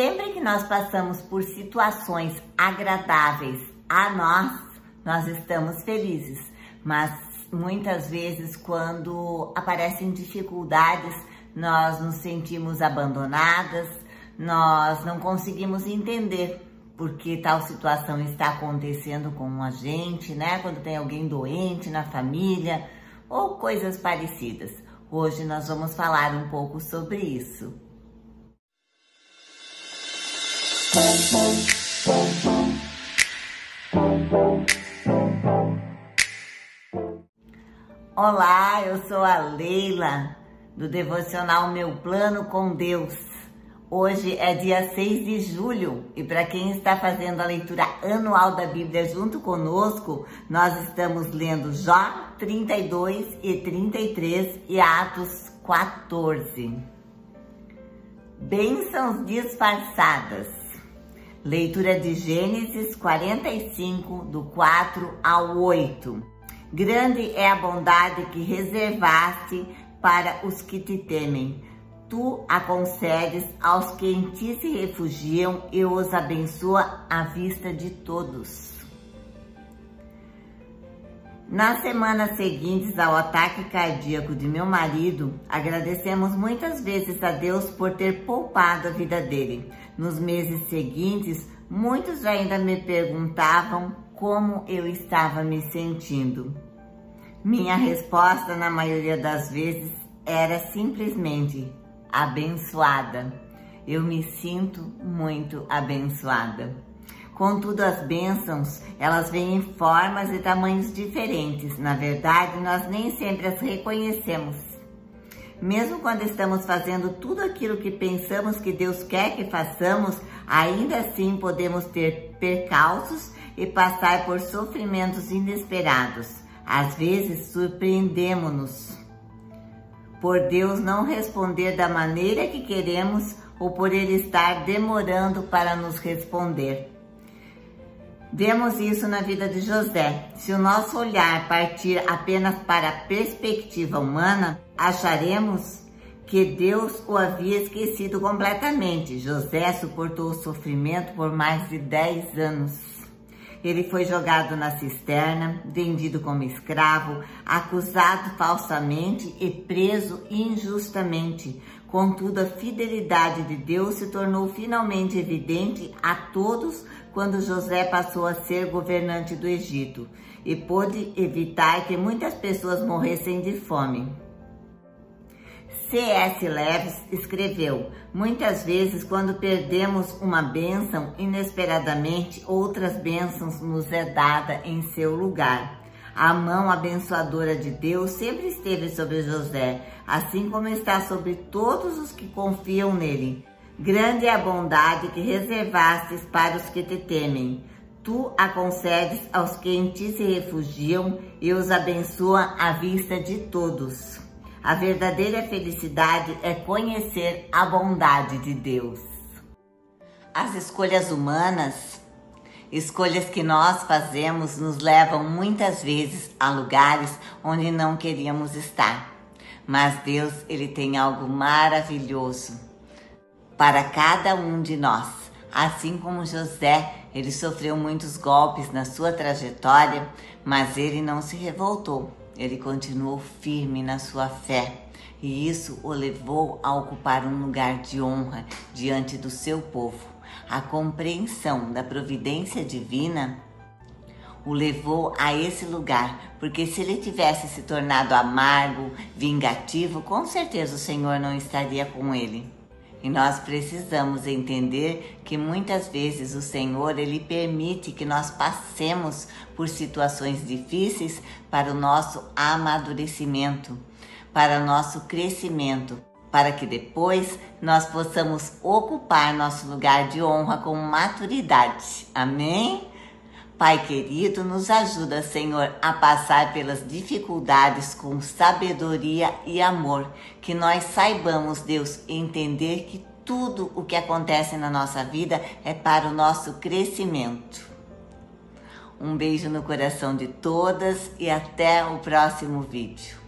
Sempre que nós passamos por situações agradáveis a nós, nós estamos felizes, mas muitas vezes quando aparecem dificuldades, nós nos sentimos abandonadas, nós não conseguimos entender porque tal situação está acontecendo com a gente, né? Quando tem alguém doente na família ou coisas parecidas. Hoje nós vamos falar um pouco sobre isso. Olá, eu sou a Leila do devocional Meu Plano com Deus. Hoje é dia 6 de julho e para quem está fazendo a leitura anual da Bíblia junto conosco, nós estamos lendo Jó 32 e 33 e Atos 14. Bênçãos disfarçadas. Leitura de Gênesis 45, do 4 ao 8. Grande é a bondade que reservaste para os que te temem. Tu a concedes aos que em ti se refugiam e os abençoa à vista de todos. Nas semanas seguintes ao ataque cardíaco de meu marido, agradecemos muitas vezes a Deus por ter poupado a vida dele. Nos meses seguintes, muitos ainda me perguntavam como eu estava me sentindo. Minha resposta, na maioria das vezes, era simplesmente abençoada. Eu me sinto muito abençoada. Contudo, as bênçãos, elas vêm em formas e tamanhos diferentes. Na verdade, nós nem sempre as reconhecemos. Mesmo quando estamos fazendo tudo aquilo que pensamos que Deus quer que façamos, ainda assim podemos ter percalços e passar por sofrimentos inesperados. Às vezes, surpreendemos-nos por Deus não responder da maneira que queremos ou por Ele estar demorando para nos responder. Vemos isso na vida de José. Se o nosso olhar partir apenas para a perspectiva humana, acharemos que Deus o havia esquecido completamente. José suportou o sofrimento por mais de 10 anos. Ele foi jogado na cisterna, vendido como escravo, acusado falsamente e preso injustamente. Contudo, a fidelidade de Deus se tornou finalmente evidente a todos quando José passou a ser governante do Egito e pôde evitar que muitas pessoas morressem de fome. C.S. Lewis escreveu: Muitas vezes, quando perdemos uma bênção, inesperadamente outras bênçãos nos é dada em seu lugar. A mão abençoadora de Deus sempre esteve sobre José, assim como está sobre todos os que confiam nele. Grande é a bondade que reservastes para os que te temem. Tu a concedes aos que em ti se refugiam e os abençoa à vista de todos. A verdadeira felicidade é conhecer a bondade de Deus. As escolhas humanas, escolhas que nós fazemos, nos levam muitas vezes a lugares onde não queríamos estar. Mas Deus, ele tem algo maravilhoso para cada um de nós. Assim como José, ele sofreu muitos golpes na sua trajetória, mas ele não se revoltou ele continuou firme na sua fé e isso o levou a ocupar um lugar de honra diante do seu povo. A compreensão da providência divina o levou a esse lugar, porque se ele tivesse se tornado amargo, vingativo, com certeza o Senhor não estaria com ele. E nós precisamos entender que muitas vezes o Senhor ele permite que nós passemos por situações difíceis para o nosso amadurecimento, para o nosso crescimento, para que depois nós possamos ocupar nosso lugar de honra com maturidade. Amém? Pai querido, nos ajuda, Senhor, a passar pelas dificuldades com sabedoria e amor. Que nós saibamos, Deus, entender que tudo o que acontece na nossa vida é para o nosso crescimento. Um beijo no coração de todas e até o próximo vídeo.